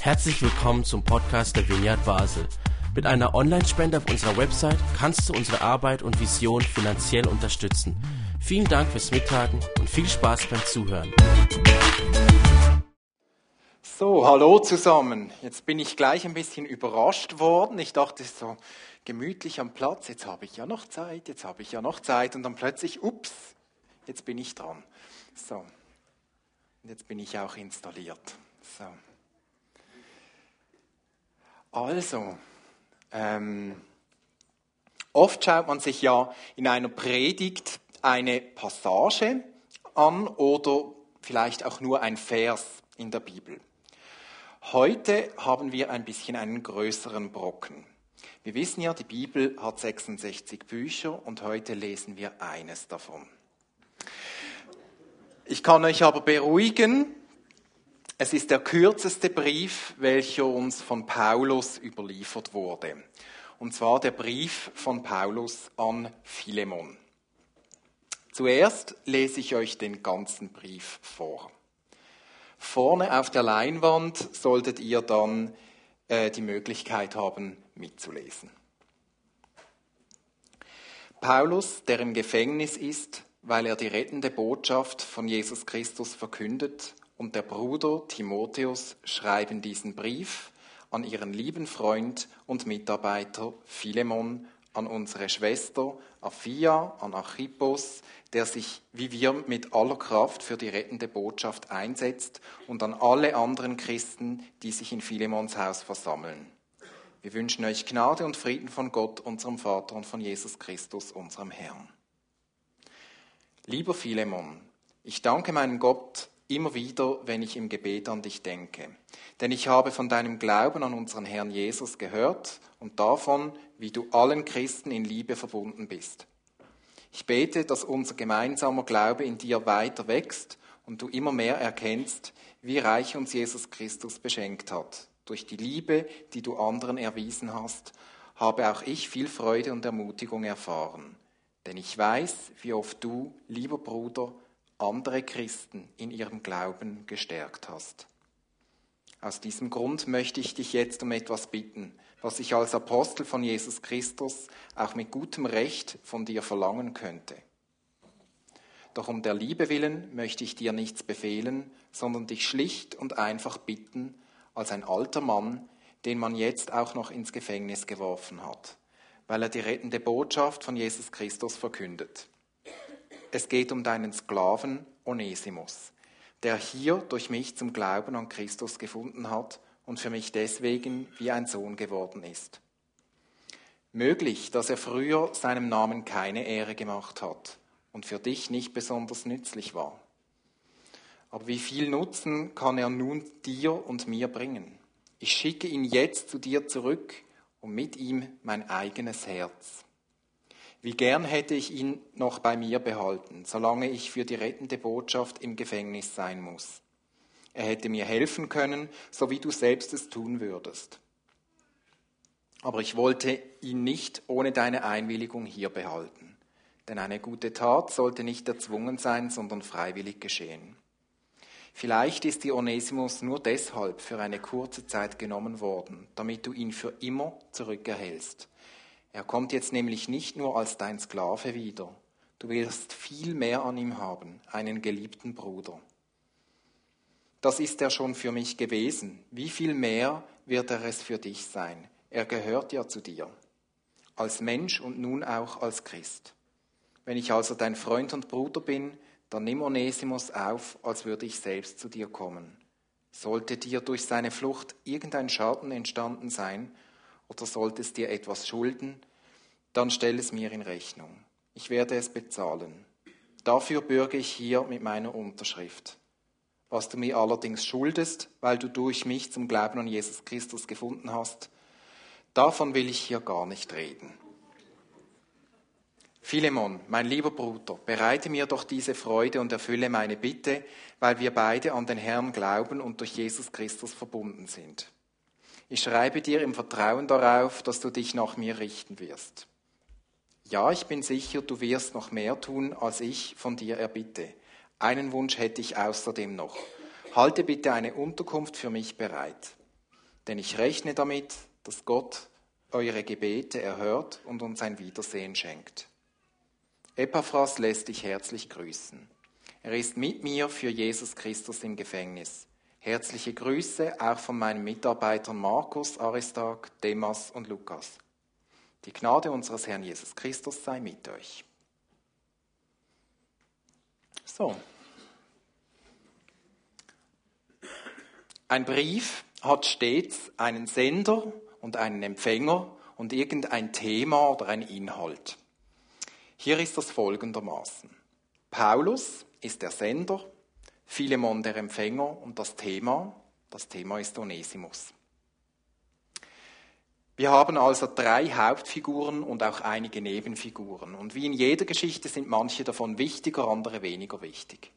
Herzlich willkommen zum Podcast der Vineyard Basel. Mit einer Online-Spende auf unserer Website kannst du unsere Arbeit und Vision finanziell unterstützen. Vielen Dank fürs Mittagen und viel Spaß beim Zuhören. So, hallo zusammen. Jetzt bin ich gleich ein bisschen überrascht worden. Ich dachte so gemütlich am Platz, jetzt habe ich ja noch Zeit, jetzt habe ich ja noch Zeit und dann plötzlich, ups, jetzt bin ich dran. So, und jetzt bin ich auch installiert. So. Also, ähm, oft schaut man sich ja in einer Predigt eine Passage an oder vielleicht auch nur ein Vers in der Bibel. Heute haben wir ein bisschen einen größeren Brocken. Wir wissen ja, die Bibel hat 66 Bücher und heute lesen wir eines davon. Ich kann euch aber beruhigen, es ist der kürzeste Brief, welcher uns von Paulus überliefert wurde. Und zwar der Brief von Paulus an Philemon. Zuerst lese ich euch den ganzen Brief vor. Vorne auf der Leinwand solltet ihr dann äh, die Möglichkeit haben, mitzulesen. Paulus, der im Gefängnis ist, weil er die rettende Botschaft von Jesus Christus verkündet und der Bruder Timotheus schreiben diesen Brief an ihren lieben Freund und Mitarbeiter Philemon, an unsere Schwester Aphia, an Archippos, der sich wie wir mit aller Kraft für die rettende Botschaft einsetzt, und an alle anderen Christen, die sich in Philemons Haus versammeln. Wir wünschen euch Gnade und Frieden von Gott, unserem Vater und von Jesus Christus, unserem Herrn. Lieber Philemon, ich danke meinem Gott, immer wieder, wenn ich im Gebet an dich denke. Denn ich habe von deinem Glauben an unseren Herrn Jesus gehört und davon, wie du allen Christen in Liebe verbunden bist. Ich bete, dass unser gemeinsamer Glaube in dir weiter wächst und du immer mehr erkennst, wie reich uns Jesus Christus beschenkt hat. Durch die Liebe, die du anderen erwiesen hast, habe auch ich viel Freude und Ermutigung erfahren. Denn ich weiß, wie oft du, lieber Bruder, andere Christen in ihrem Glauben gestärkt hast. Aus diesem Grund möchte ich dich jetzt um etwas bitten, was ich als Apostel von Jesus Christus auch mit gutem Recht von dir verlangen könnte. Doch um der Liebe willen möchte ich dir nichts befehlen, sondern dich schlicht und einfach bitten, als ein alter Mann, den man jetzt auch noch ins Gefängnis geworfen hat, weil er die rettende Botschaft von Jesus Christus verkündet. Es geht um deinen Sklaven Onesimus, der hier durch mich zum Glauben an Christus gefunden hat und für mich deswegen wie ein Sohn geworden ist. Möglich, dass er früher seinem Namen keine Ehre gemacht hat und für dich nicht besonders nützlich war. Aber wie viel Nutzen kann er nun dir und mir bringen? Ich schicke ihn jetzt zu dir zurück und mit ihm mein eigenes Herz. Wie gern hätte ich ihn noch bei mir behalten, solange ich für die rettende Botschaft im Gefängnis sein muss. Er hätte mir helfen können, so wie du selbst es tun würdest. Aber ich wollte ihn nicht ohne deine Einwilligung hier behalten. Denn eine gute Tat sollte nicht erzwungen sein, sondern freiwillig geschehen. Vielleicht ist die Onesimus nur deshalb für eine kurze Zeit genommen worden, damit du ihn für immer zurückerhältst er kommt jetzt nämlich nicht nur als dein Sklave wieder, du wirst viel mehr an ihm haben, einen geliebten Bruder. Das ist er schon für mich gewesen. Wie viel mehr wird er es für dich sein? Er gehört ja zu dir, als Mensch und nun auch als Christ. Wenn ich also dein Freund und Bruder bin, dann nimm Onesimus auf, als würde ich selbst zu dir kommen. Sollte dir durch seine Flucht irgendein Schaden entstanden sein, oder solltest dir etwas schulden, dann stell es mir in Rechnung. Ich werde es bezahlen. Dafür bürge ich hier mit meiner Unterschrift. Was du mir allerdings schuldest, weil du durch mich zum Glauben an Jesus Christus gefunden hast, davon will ich hier gar nicht reden. Philemon, mein lieber Bruder, bereite mir doch diese Freude und erfülle meine Bitte, weil wir beide an den Herrn glauben und durch Jesus Christus verbunden sind. Ich schreibe dir im Vertrauen darauf, dass du dich nach mir richten wirst. Ja, ich bin sicher, du wirst noch mehr tun, als ich von dir erbitte. Einen Wunsch hätte ich außerdem noch. halte bitte eine Unterkunft für mich bereit, denn ich rechne damit, dass Gott eure Gebete erhört und uns ein Wiedersehen schenkt. Epaphras lässt dich herzlich grüßen. Er ist mit mir für Jesus Christus im Gefängnis. Herzliche Grüße auch von meinen Mitarbeitern Markus, Aristarch, Demas und Lukas. Die Gnade unseres Herrn Jesus Christus sei mit euch. So. Ein Brief hat stets einen Sender und einen Empfänger und irgendein Thema oder ein Inhalt. Hier ist das folgendermaßen. Paulus ist der Sender, Philemon der Empfänger und das Thema, das Thema ist Onesimus. Wir haben also drei Hauptfiguren und auch einige Nebenfiguren. Und wie in jeder Geschichte sind manche davon wichtiger, andere weniger wichtig.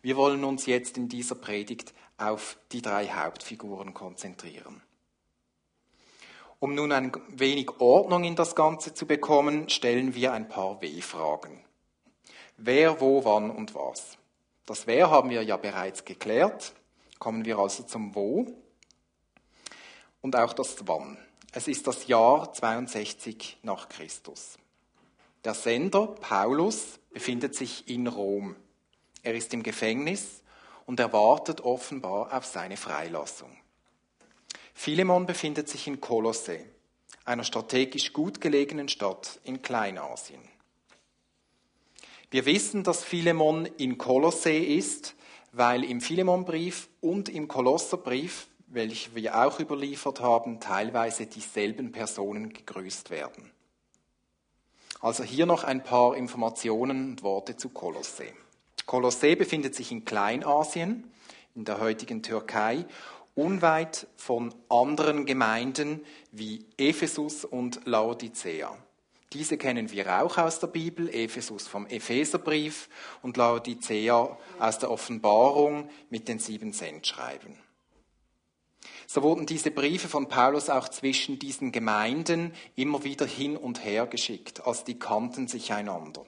Wir wollen uns jetzt in dieser Predigt auf die drei Hauptfiguren konzentrieren. Um nun ein wenig Ordnung in das Ganze zu bekommen, stellen wir ein paar W-Fragen. Wer, wo, wann und was. Das Wer haben wir ja bereits geklärt. Kommen wir also zum Wo und auch das Wann. Es ist das Jahr 62 nach Christus. Der Sender Paulus befindet sich in Rom. Er ist im Gefängnis und er wartet offenbar auf seine Freilassung. Philemon befindet sich in Kolosse, einer strategisch gut gelegenen Stadt in Kleinasien. Wir wissen, dass Philemon in Kolosse ist, weil im Philemonbrief und im Kolosserbrief, welche wir auch überliefert haben, teilweise dieselben Personen gegrüßt werden. Also hier noch ein paar Informationen und Worte zu Kolosse. Kolosse befindet sich in Kleinasien, in der heutigen Türkei, unweit von anderen Gemeinden wie Ephesus und Laodicea. Diese kennen wir auch aus der Bibel, Ephesus vom Epheserbrief und Laodicea aus der Offenbarung mit den sieben Sendschreiben. So wurden diese Briefe von Paulus auch zwischen diesen Gemeinden immer wieder hin und her geschickt, als die kannten sich einander.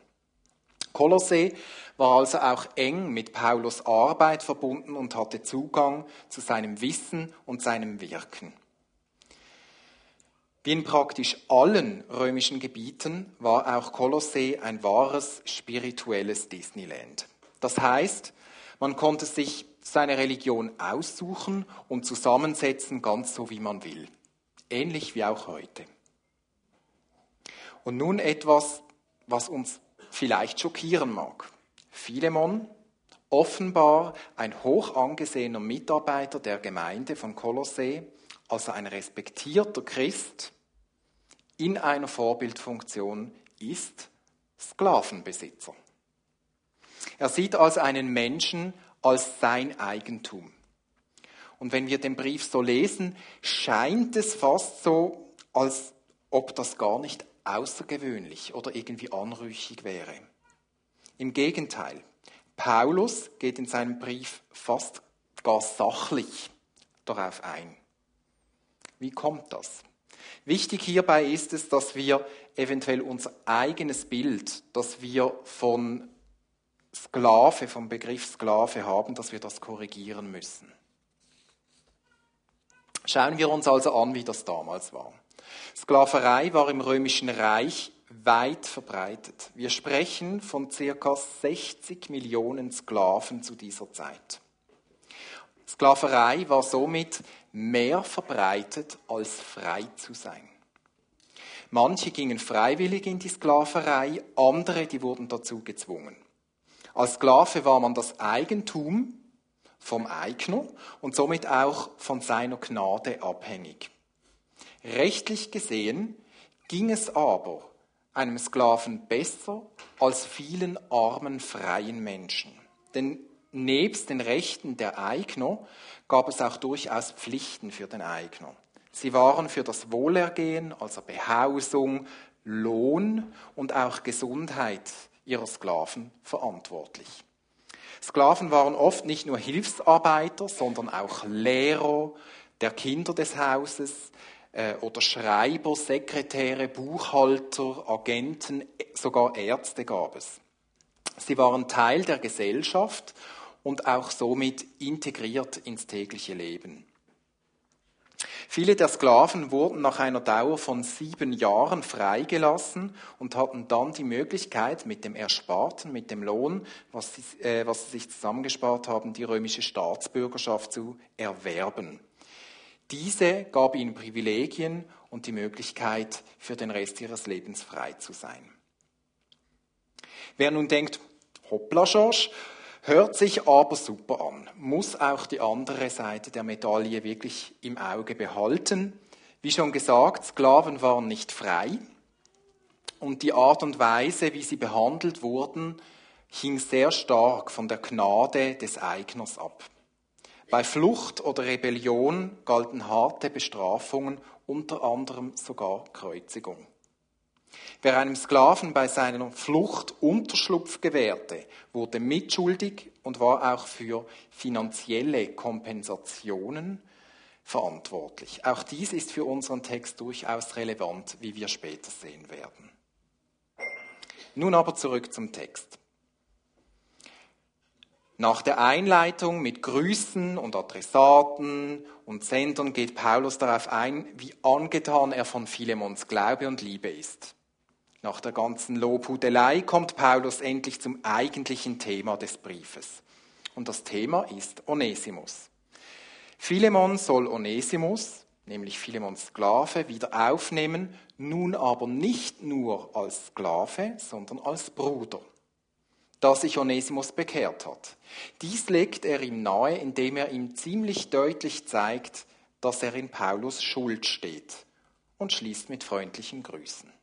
Kolosse war also auch eng mit Paulus Arbeit verbunden und hatte Zugang zu seinem Wissen und seinem Wirken. Wie in praktisch allen römischen Gebieten war auch Kolossee ein wahres spirituelles Disneyland. Das heißt, man konnte sich seine Religion aussuchen und zusammensetzen, ganz so wie man will. Ähnlich wie auch heute. Und nun etwas, was uns vielleicht schockieren mag. Philemon, offenbar ein hoch angesehener Mitarbeiter der Gemeinde von Kolossee, also ein respektierter Christ, in einer Vorbildfunktion ist Sklavenbesitzer. Er sieht also einen Menschen als sein Eigentum. Und wenn wir den Brief so lesen, scheint es fast so, als ob das gar nicht außergewöhnlich oder irgendwie anrüchig wäre. Im Gegenteil, Paulus geht in seinem Brief fast gar sachlich darauf ein. Wie kommt das? Wichtig hierbei ist es, dass wir eventuell unser eigenes Bild, das wir von Sklave, vom Begriff Sklave haben, dass wir das korrigieren müssen. Schauen wir uns also an, wie das damals war. Sklaverei war im römischen Reich weit verbreitet. Wir sprechen von circa 60 Millionen Sklaven zu dieser Zeit. Sklaverei war somit mehr verbreitet als frei zu sein. Manche gingen freiwillig in die Sklaverei, andere, die wurden dazu gezwungen. Als Sklave war man das Eigentum vom Eigner und somit auch von seiner Gnade abhängig. Rechtlich gesehen ging es aber einem Sklaven besser als vielen armen freien Menschen. Denn nebst den Rechten der Eigner gab es auch durchaus Pflichten für den Eigner. Sie waren für das Wohlergehen, also Behausung, Lohn und auch Gesundheit ihrer Sklaven verantwortlich. Sklaven waren oft nicht nur Hilfsarbeiter, sondern auch Lehrer der Kinder des Hauses, äh, oder Schreiber, Sekretäre, Buchhalter, Agenten, sogar Ärzte gab es. Sie waren Teil der Gesellschaft und auch somit integriert ins tägliche Leben. Viele der Sklaven wurden nach einer Dauer von sieben Jahren freigelassen und hatten dann die Möglichkeit, mit dem Ersparten, mit dem Lohn, was sie, äh, was sie sich zusammengespart haben, die römische Staatsbürgerschaft zu erwerben. Diese gab ihnen Privilegien und die Möglichkeit, für den Rest ihres Lebens frei zu sein. Wer nun denkt, hoppla Schorsch, hört sich aber super an, muss auch die andere Seite der Medaille wirklich im Auge behalten. Wie schon gesagt, Sklaven waren nicht frei und die Art und Weise, wie sie behandelt wurden, hing sehr stark von der Gnade des Eigners ab. Bei Flucht oder Rebellion galten harte Bestrafungen, unter anderem sogar Kreuzigung. Wer einem Sklaven bei seiner Flucht Unterschlupf gewährte, wurde mitschuldig und war auch für finanzielle Kompensationen verantwortlich. Auch dies ist für unseren Text durchaus relevant, wie wir später sehen werden. Nun aber zurück zum Text. Nach der Einleitung mit Grüßen und Adressaten und Sendern geht Paulus darauf ein, wie angetan er von Philemons Glaube und Liebe ist. Nach der ganzen Lobhudelei kommt Paulus endlich zum eigentlichen Thema des Briefes. Und das Thema ist Onesimus. Philemon soll Onesimus, nämlich Philemons Sklave, wieder aufnehmen, nun aber nicht nur als Sklave, sondern als Bruder, da sich Onesimus bekehrt hat. Dies legt er ihm nahe, indem er ihm ziemlich deutlich zeigt, dass er in Paulus Schuld steht und schließt mit freundlichen Grüßen.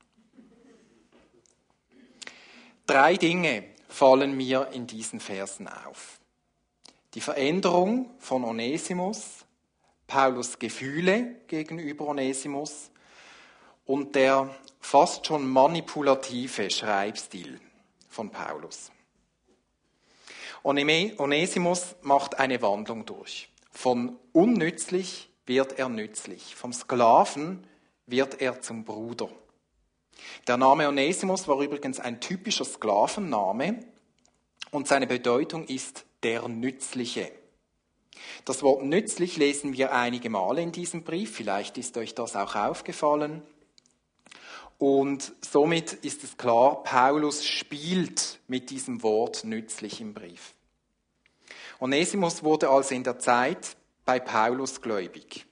Drei Dinge fallen mir in diesen Versen auf. Die Veränderung von Onesimus, Paulus Gefühle gegenüber Onesimus und der fast schon manipulative Schreibstil von Paulus. Onesimus macht eine Wandlung durch. Von unnützlich wird er nützlich. Vom Sklaven wird er zum Bruder. Der Name Onesimus war übrigens ein typischer Sklavenname und seine Bedeutung ist der Nützliche. Das Wort nützlich lesen wir einige Male in diesem Brief, vielleicht ist euch das auch aufgefallen. Und somit ist es klar, Paulus spielt mit diesem Wort nützlich im Brief. Onesimus wurde also in der Zeit bei Paulus gläubig.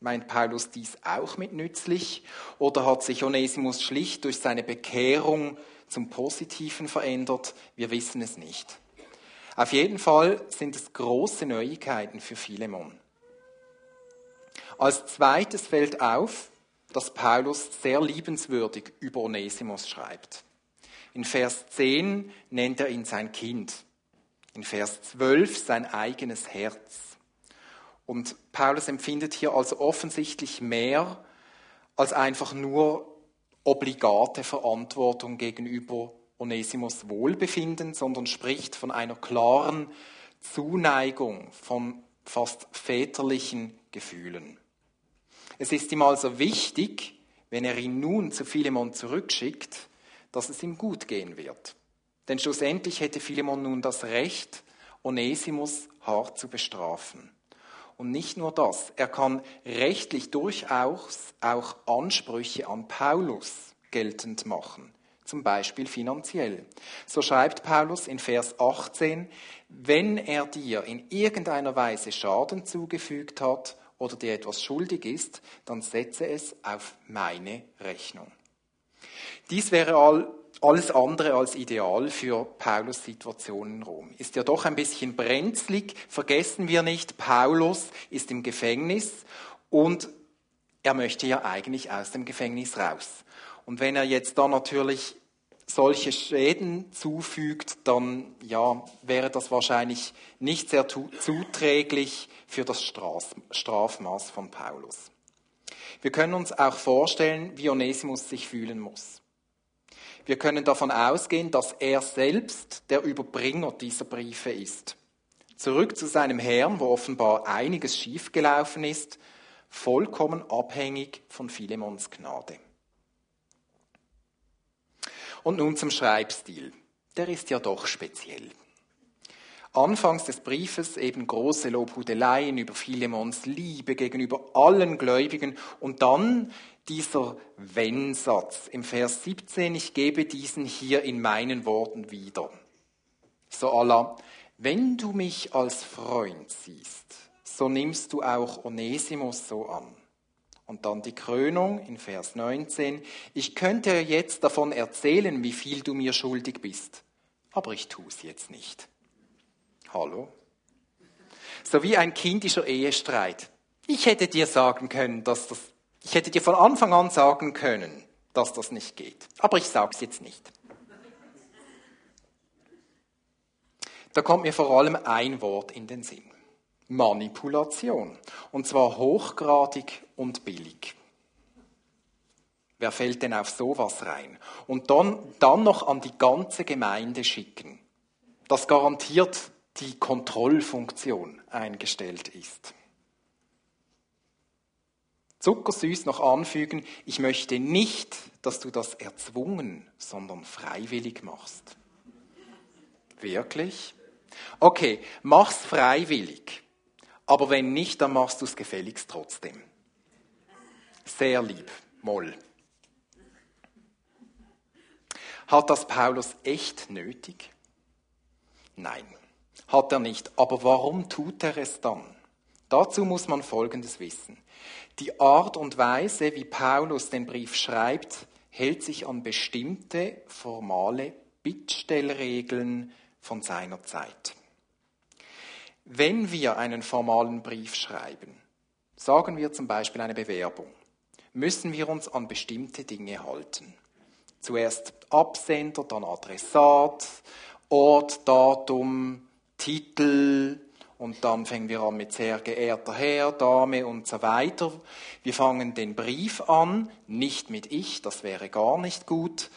Meint Paulus dies auch mit nützlich oder hat sich Onesimus schlicht durch seine Bekehrung zum Positiven verändert? Wir wissen es nicht. Auf jeden Fall sind es große Neuigkeiten für Philemon. Als zweites fällt auf, dass Paulus sehr liebenswürdig über Onesimus schreibt. In Vers 10 nennt er ihn sein Kind. In Vers 12 sein eigenes Herz. Und Paulus empfindet hier also offensichtlich mehr als einfach nur obligate Verantwortung gegenüber Onesimus Wohlbefinden, sondern spricht von einer klaren Zuneigung, von fast väterlichen Gefühlen. Es ist ihm also wichtig, wenn er ihn nun zu Philemon zurückschickt, dass es ihm gut gehen wird. Denn schlussendlich hätte Philemon nun das Recht, Onesimus hart zu bestrafen. Und nicht nur das, er kann rechtlich durchaus auch Ansprüche an Paulus geltend machen, zum Beispiel finanziell. So schreibt Paulus in Vers 18, wenn er dir in irgendeiner Weise Schaden zugefügt hat oder dir etwas schuldig ist, dann setze es auf meine Rechnung. Dies wäre all alles andere als ideal für Paulus Situation in Rom. Ist ja doch ein bisschen brenzlig. Vergessen wir nicht, Paulus ist im Gefängnis und er möchte ja eigentlich aus dem Gefängnis raus. Und wenn er jetzt da natürlich solche Schäden zufügt, dann ja, wäre das wahrscheinlich nicht sehr zuträglich für das Strafmaß von Paulus. Wir können uns auch vorstellen, wie Onesimus sich fühlen muss. Wir können davon ausgehen, dass er selbst der Überbringer dieser Briefe ist. Zurück zu seinem Herrn, wo offenbar einiges schiefgelaufen ist, vollkommen abhängig von Philemons Gnade. Und nun zum Schreibstil. Der ist ja doch speziell. Anfangs des Briefes eben große Lobhudeleien über Philemons Liebe gegenüber allen Gläubigen und dann dieser Wenn-Satz im Vers 17, ich gebe diesen hier in meinen Worten wieder. So Allah, wenn du mich als Freund siehst, so nimmst du auch Onesimus so an. Und dann die Krönung in Vers 19. Ich könnte jetzt davon erzählen, wie viel du mir schuldig bist, aber ich tue es jetzt nicht. Hallo? So wie ein kindischer Ehestreit. Ich hätte dir sagen können, dass das, ich hätte dir von Anfang an sagen können, dass das nicht geht. Aber ich sage es jetzt nicht. Da kommt mir vor allem ein Wort in den Sinn. Manipulation. Und zwar hochgradig und billig. Wer fällt denn auf sowas rein? Und dann, dann noch an die ganze Gemeinde schicken. Das garantiert die Kontrollfunktion eingestellt ist. Zuckersüß noch anfügen, ich möchte nicht, dass du das erzwungen, sondern freiwillig machst. Wirklich? Okay, mach's freiwillig. Aber wenn nicht, dann machst du es gefälligst trotzdem. Sehr lieb, Moll. Hat das Paulus echt nötig? Nein, hat er nicht. Aber warum tut er es dann? Dazu muss man Folgendes wissen. Die Art und Weise, wie Paulus den Brief schreibt, hält sich an bestimmte formale Bittstellregeln von seiner Zeit. Wenn wir einen formalen Brief schreiben, sagen wir zum Beispiel eine Bewerbung, müssen wir uns an bestimmte Dinge halten. Zuerst Absender, dann Adressat, Ort, Datum, Titel und dann fangen wir an mit sehr geehrter Herr, Dame und so weiter. Wir fangen den Brief an, nicht mit ich, das wäre gar nicht gut.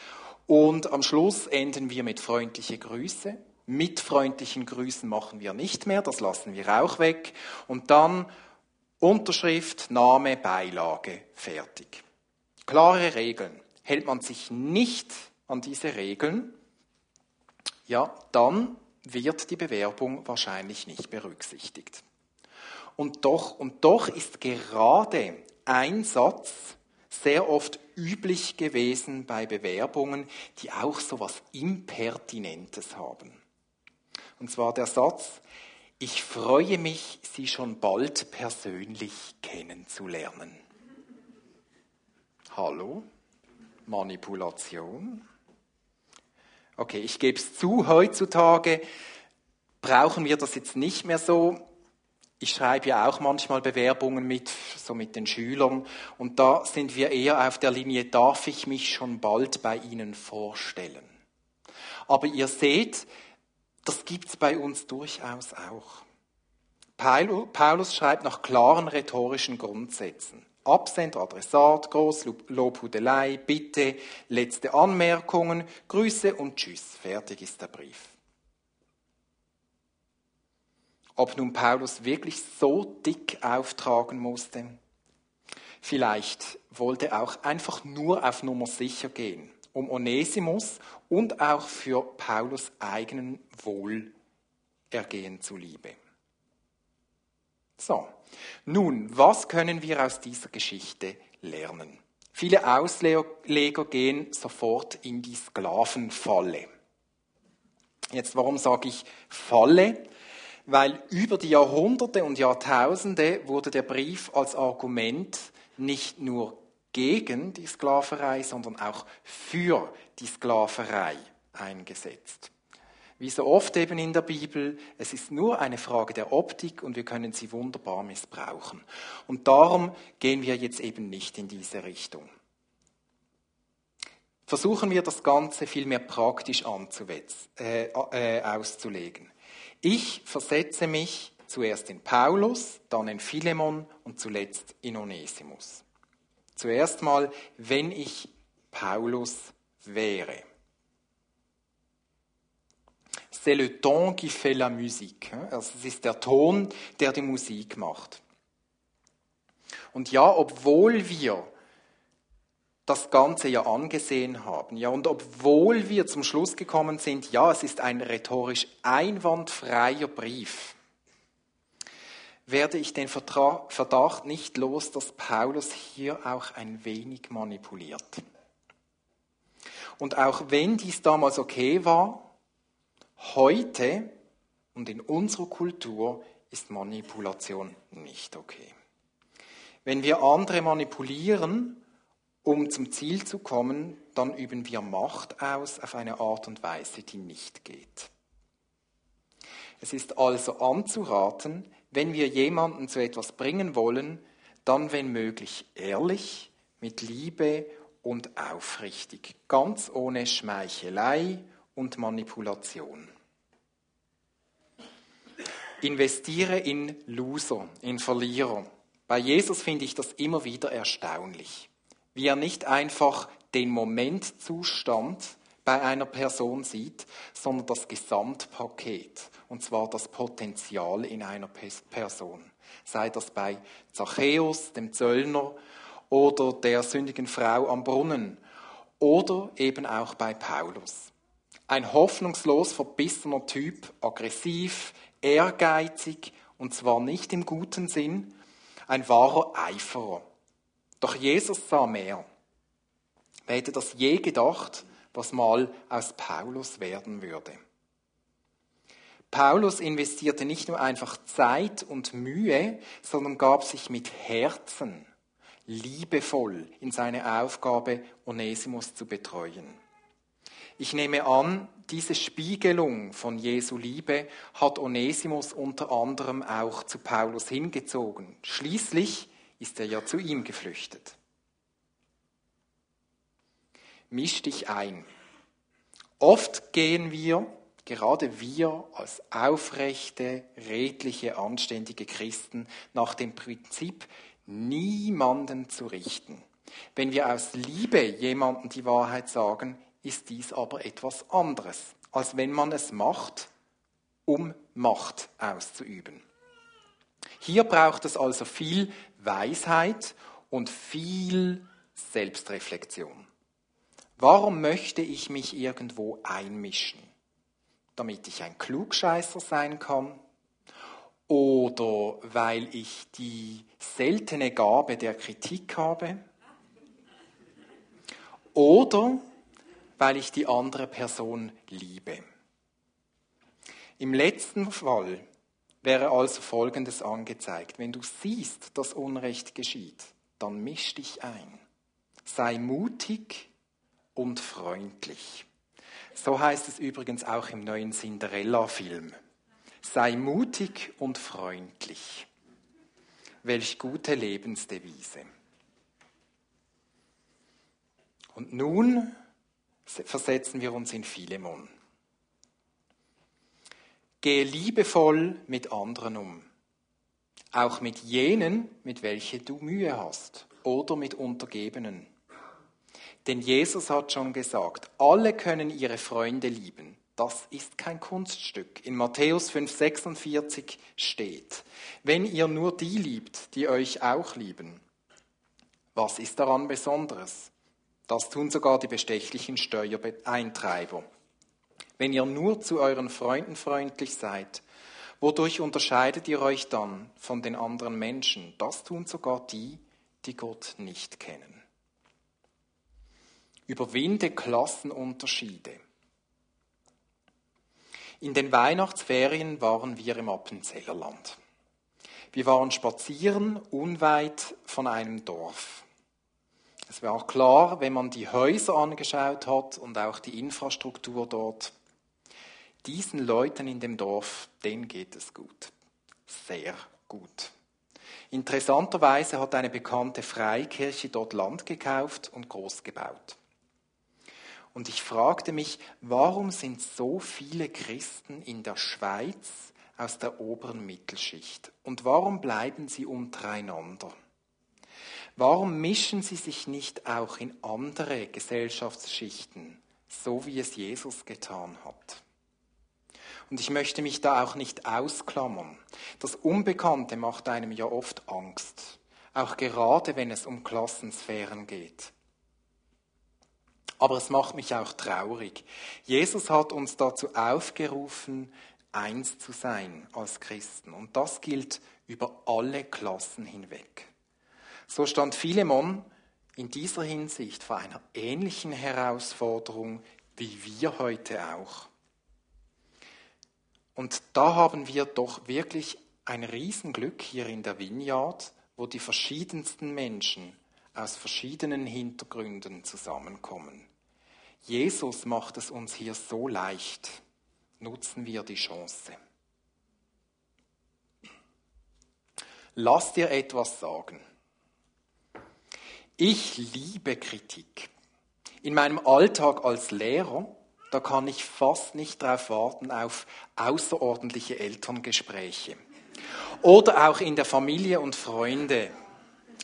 Und am Schluss enden wir mit freundliche Grüße mit freundlichen Grüßen machen wir nicht mehr, das lassen wir auch weg. Und dann Unterschrift, Name, Beilage, fertig. Klare Regeln. Hält man sich nicht an diese Regeln, ja, dann wird die Bewerbung wahrscheinlich nicht berücksichtigt. Und doch, und doch ist gerade ein Satz sehr oft üblich gewesen bei Bewerbungen, die auch so was Impertinentes haben. Und zwar der Satz, ich freue mich, Sie schon bald persönlich kennenzulernen. Hallo? Manipulation? Okay, ich gebe es zu, heutzutage brauchen wir das jetzt nicht mehr so. Ich schreibe ja auch manchmal Bewerbungen mit, so mit den Schülern, und da sind wir eher auf der Linie, darf ich mich schon bald bei Ihnen vorstellen? Aber ihr seht, das gibt es bei uns durchaus auch. Paulus schreibt nach klaren rhetorischen Grundsätzen. Absender, Adressat, Großlobhudelei, Bitte, letzte Anmerkungen, Grüße und Tschüss. Fertig ist der Brief. Ob nun Paulus wirklich so dick auftragen musste? Vielleicht wollte er auch einfach nur auf Nummer sicher gehen um Onesimus und auch für Paulus eigenen Wohlergehen zuliebe. So, nun, was können wir aus dieser Geschichte lernen? Viele Ausleger gehen sofort in die Sklavenfalle. Jetzt, warum sage ich Falle? Weil über die Jahrhunderte und Jahrtausende wurde der Brief als Argument nicht nur gegen die Sklaverei, sondern auch für die Sklaverei eingesetzt. Wie so oft eben in der Bibel, es ist nur eine Frage der Optik und wir können sie wunderbar missbrauchen. Und darum gehen wir jetzt eben nicht in diese Richtung. Versuchen wir das Ganze vielmehr praktisch äh, äh, auszulegen. Ich versetze mich zuerst in Paulus, dann in Philemon und zuletzt in Onesimus. Zuerst mal, wenn ich Paulus wäre. C'est le ton qui fait la musique. Also es ist der Ton, der die Musik macht. Und ja, obwohl wir das Ganze ja angesehen haben. Ja, und obwohl wir zum Schluss gekommen sind, ja, es ist ein rhetorisch einwandfreier Brief, werde ich den Verdacht nicht los, dass Paulus hier auch ein wenig manipuliert. Und auch wenn dies damals okay war, heute und in unserer Kultur ist Manipulation nicht okay. Wenn wir andere manipulieren, um zum Ziel zu kommen, dann üben wir Macht aus auf eine Art und Weise, die nicht geht. Es ist also anzuraten, wenn wir jemanden zu etwas bringen wollen, dann wenn möglich ehrlich, mit Liebe und aufrichtig, ganz ohne Schmeichelei und Manipulation. Investiere in Loser, in Verlierer. Bei Jesus finde ich das immer wieder erstaunlich, wie er nicht einfach den Momentzustand bei einer Person sieht, sondern das Gesamtpaket, und zwar das Potenzial in einer Person. Sei das bei Zachäus, dem Zöllner, oder der sündigen Frau am Brunnen, oder eben auch bei Paulus. Ein hoffnungslos verbissener Typ, aggressiv, ehrgeizig, und zwar nicht im guten Sinn, ein wahrer Eiferer. Doch Jesus sah mehr. Wer hätte das je gedacht, was mal aus Paulus werden würde? Paulus investierte nicht nur einfach Zeit und Mühe, sondern gab sich mit Herzen liebevoll in seine Aufgabe, Onesimus zu betreuen. Ich nehme an, diese Spiegelung von Jesu Liebe hat Onesimus unter anderem auch zu Paulus hingezogen. Schließlich ist er ja zu ihm geflüchtet. Misch dich ein. Oft gehen wir, gerade wir als aufrechte, redliche, anständige Christen, nach dem Prinzip, niemanden zu richten. Wenn wir aus Liebe jemandem die Wahrheit sagen, ist dies aber etwas anderes, als wenn man es macht, um Macht auszuüben. Hier braucht es also viel Weisheit und viel Selbstreflexion. Warum möchte ich mich irgendwo einmischen? Damit ich ein Klugscheißer sein kann? Oder weil ich die seltene Gabe der Kritik habe? Oder weil ich die andere Person liebe. Im letzten Fall wäre also Folgendes angezeigt. Wenn du siehst, dass Unrecht geschieht, dann misch dich ein. Sei mutig und freundlich. So heißt es übrigens auch im neuen Cinderella-Film. Sei mutig und freundlich. Welch gute Lebensdevise. Und nun versetzen wir uns in Philemon. Gehe liebevoll mit anderen um, auch mit jenen, mit welchen du Mühe hast, oder mit Untergebenen. Denn Jesus hat schon gesagt, alle können ihre Freunde lieben. Das ist kein Kunststück. In Matthäus 5,46 steht, wenn ihr nur die liebt, die euch auch lieben. Was ist daran Besonderes? Das tun sogar die bestechlichen Steuereintreiber. Wenn ihr nur zu euren Freunden freundlich seid, wodurch unterscheidet ihr euch dann von den anderen Menschen? Das tun sogar die, die Gott nicht kennen. Überwinde Klassenunterschiede. In den Weihnachtsferien waren wir im Appenzellerland. Wir waren spazieren unweit von einem Dorf. Es war klar, wenn man die Häuser angeschaut hat und auch die Infrastruktur dort, diesen Leuten in dem Dorf, denen geht es gut. Sehr gut. Interessanterweise hat eine bekannte Freikirche dort Land gekauft und groß gebaut. Und ich fragte mich, warum sind so viele Christen in der Schweiz aus der oberen Mittelschicht? Und warum bleiben sie untereinander? Warum mischen sie sich nicht auch in andere Gesellschaftsschichten, so wie es Jesus getan hat? Und ich möchte mich da auch nicht ausklammern. Das Unbekannte macht einem ja oft Angst, auch gerade wenn es um Klassensphären geht. Aber es macht mich auch traurig. Jesus hat uns dazu aufgerufen, eins zu sein als Christen. Und das gilt über alle Klassen hinweg. So stand Philemon in dieser Hinsicht vor einer ähnlichen Herausforderung wie wir heute auch. Und da haben wir doch wirklich ein Riesenglück hier in der Vineyard, wo die verschiedensten Menschen aus verschiedenen Hintergründen zusammenkommen. Jesus macht es uns hier so leicht. Nutzen wir die Chance. Lass dir etwas sagen. Ich liebe Kritik. In meinem Alltag als Lehrer, da kann ich fast nicht darauf warten auf außerordentliche Elterngespräche. Oder auch in der Familie und Freunde.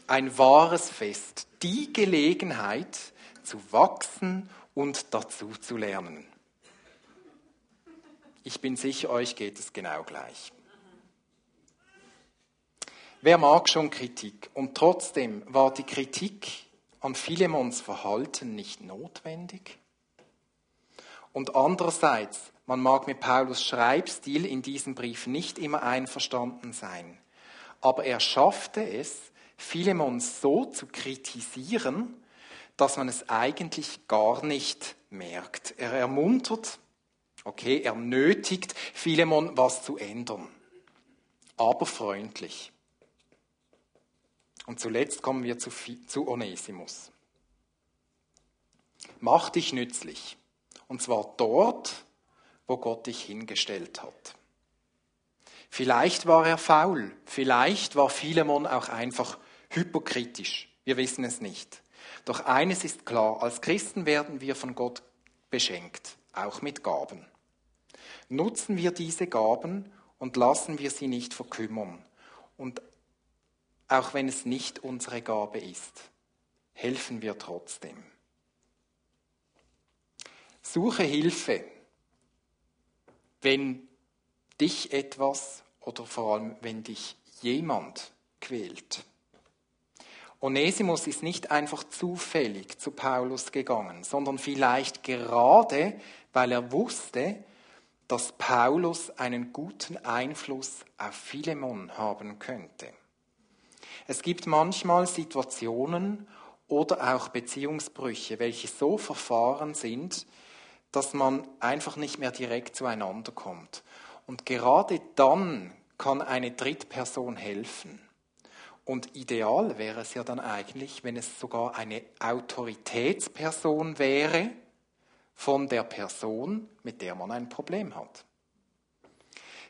Ein wahres Fest. Die Gelegenheit zu wachsen und dazu zu lernen. Ich bin sicher, euch geht es genau gleich. Wer mag schon Kritik? Und trotzdem war die Kritik an Philemons Verhalten nicht notwendig? Und andererseits, man mag mit Paulus Schreibstil in diesem Brief nicht immer einverstanden sein, aber er schaffte es, Philemon so zu kritisieren, dass man es eigentlich gar nicht merkt. Er ermuntert, okay, er nötigt Philemon, was zu ändern, aber freundlich. Und zuletzt kommen wir zu, zu Onesimus. Mach dich nützlich. Und zwar dort, wo Gott dich hingestellt hat. Vielleicht war er faul, vielleicht war Philemon auch einfach hypokritisch. Wir wissen es nicht. Doch eines ist klar, als Christen werden wir von Gott beschenkt, auch mit Gaben. Nutzen wir diese Gaben und lassen wir sie nicht verkümmern. Und auch wenn es nicht unsere Gabe ist, helfen wir trotzdem. Suche Hilfe, wenn dich etwas oder vor allem wenn dich jemand quält. Onesimus ist nicht einfach zufällig zu Paulus gegangen, sondern vielleicht gerade, weil er wusste, dass Paulus einen guten Einfluss auf Philemon haben könnte. Es gibt manchmal Situationen oder auch Beziehungsbrüche, welche so verfahren sind, dass man einfach nicht mehr direkt zueinander kommt. Und gerade dann kann eine Drittperson helfen. Und ideal wäre es ja dann eigentlich, wenn es sogar eine Autoritätsperson wäre von der Person, mit der man ein Problem hat.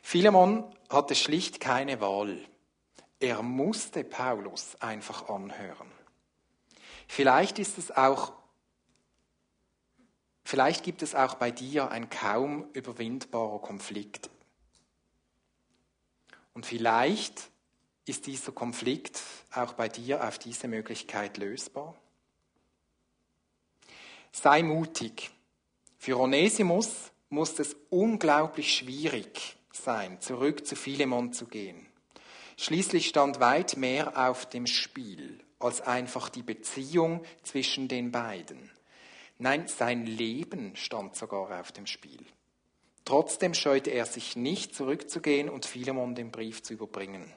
Philemon hatte schlicht keine Wahl. Er musste Paulus einfach anhören. Vielleicht ist es auch, vielleicht gibt es auch bei dir ein kaum überwindbarer Konflikt. Und vielleicht ist dieser Konflikt auch bei dir auf diese Möglichkeit lösbar. Sei mutig. Für Onesimus muss es unglaublich schwierig sein, zurück zu Philemon zu gehen. Schließlich stand weit mehr auf dem Spiel als einfach die Beziehung zwischen den beiden. Nein, sein Leben stand sogar auf dem Spiel. Trotzdem scheute er sich nicht, zurückzugehen und Philemon den Brief zu überbringen.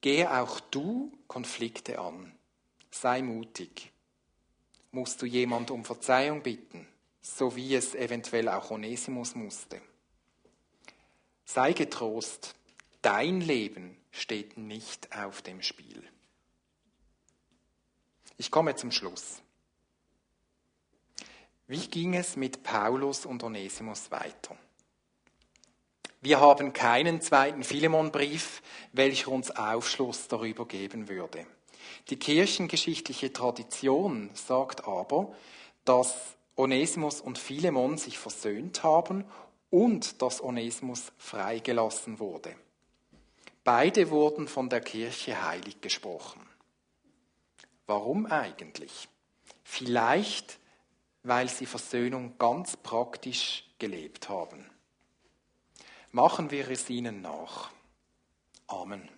Gehe auch du Konflikte an. Sei mutig. Musst du jemand um Verzeihung bitten, so wie es eventuell auch Onesimus musste. Sei getrost, Dein Leben steht nicht auf dem Spiel. Ich komme zum Schluss. Wie ging es mit Paulus und Onesimus weiter? Wir haben keinen zweiten Philemonbrief, welcher uns Aufschluss darüber geben würde. Die kirchengeschichtliche Tradition sagt aber, dass Onesimus und Philemon sich versöhnt haben und dass Onesimus freigelassen wurde. Beide wurden von der Kirche heilig gesprochen. Warum eigentlich? Vielleicht, weil sie Versöhnung ganz praktisch gelebt haben. Machen wir es ihnen nach. Amen.